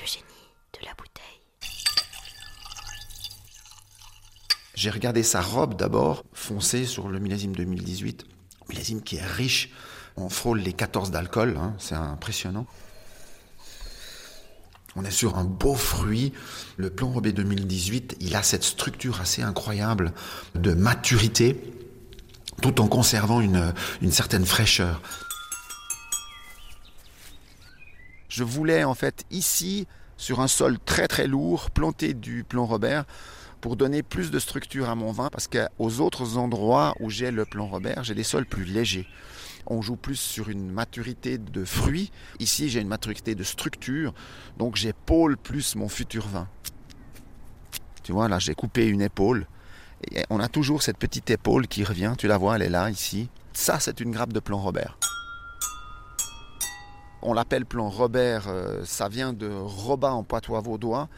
Le génie de la bouteille. J'ai regardé sa robe d'abord, foncée sur le millésime 2018. Millésime qui est riche. On frôle les 14 d'alcool, hein, c'est impressionnant. On est sur un beau fruit. Le plan Robé 2018, il a cette structure assez incroyable de maturité, tout en conservant une, une certaine fraîcheur. Je voulais en fait ici, sur un sol très très lourd, planter du plan Robert pour donner plus de structure à mon vin, parce qu'aux autres endroits où j'ai le plan Robert, j'ai des sols plus légers. On joue plus sur une maturité de fruits. Ici, j'ai une maturité de structure, donc j'épaule plus mon futur vin. Tu vois, là, j'ai coupé une épaule. Et on a toujours cette petite épaule qui revient, tu la vois, elle est là, ici. Ça, c'est une grappe de plan Robert. On l'appelle plan Robert, euh, ça vient de Roba en patois vaudois,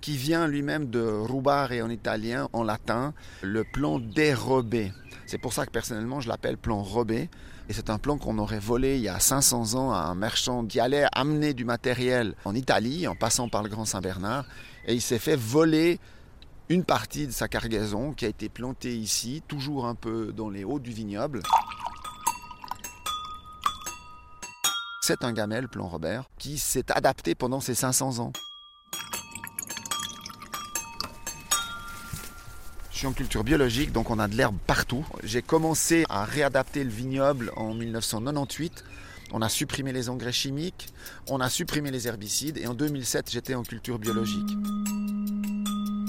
qui vient lui-même de rubare en italien, en latin, le plan dérobé. C'est pour ça que personnellement je l'appelle plan robé. Et c'est un plan qu'on aurait volé il y a 500 ans à un marchand qui allait amener du matériel en Italie en passant par le Grand Saint-Bernard. Et il s'est fait voler une partie de sa cargaison qui a été plantée ici, toujours un peu dans les hauts du vignoble. C'est un gamel, plan Robert, qui s'est adapté pendant ces 500 ans. Je suis en culture biologique, donc on a de l'herbe partout. J'ai commencé à réadapter le vignoble en 1998. On a supprimé les engrais chimiques, on a supprimé les herbicides, et en 2007, j'étais en culture biologique.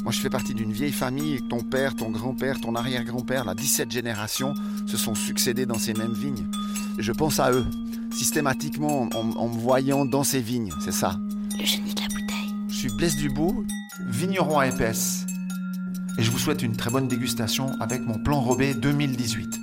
Moi, je fais partie d'une vieille famille. Ton père, ton grand-père, ton arrière-grand-père, la 17 générations se sont succédés dans ces mêmes vignes. Je pense à eux, systématiquement, en, en me voyant dans ces vignes. C'est ça. Le génie de la bouteille. Je suis Blaise Dubout, vigneron à épaisse. Et je vous souhaite une très bonne dégustation avec mon plan Robé 2018.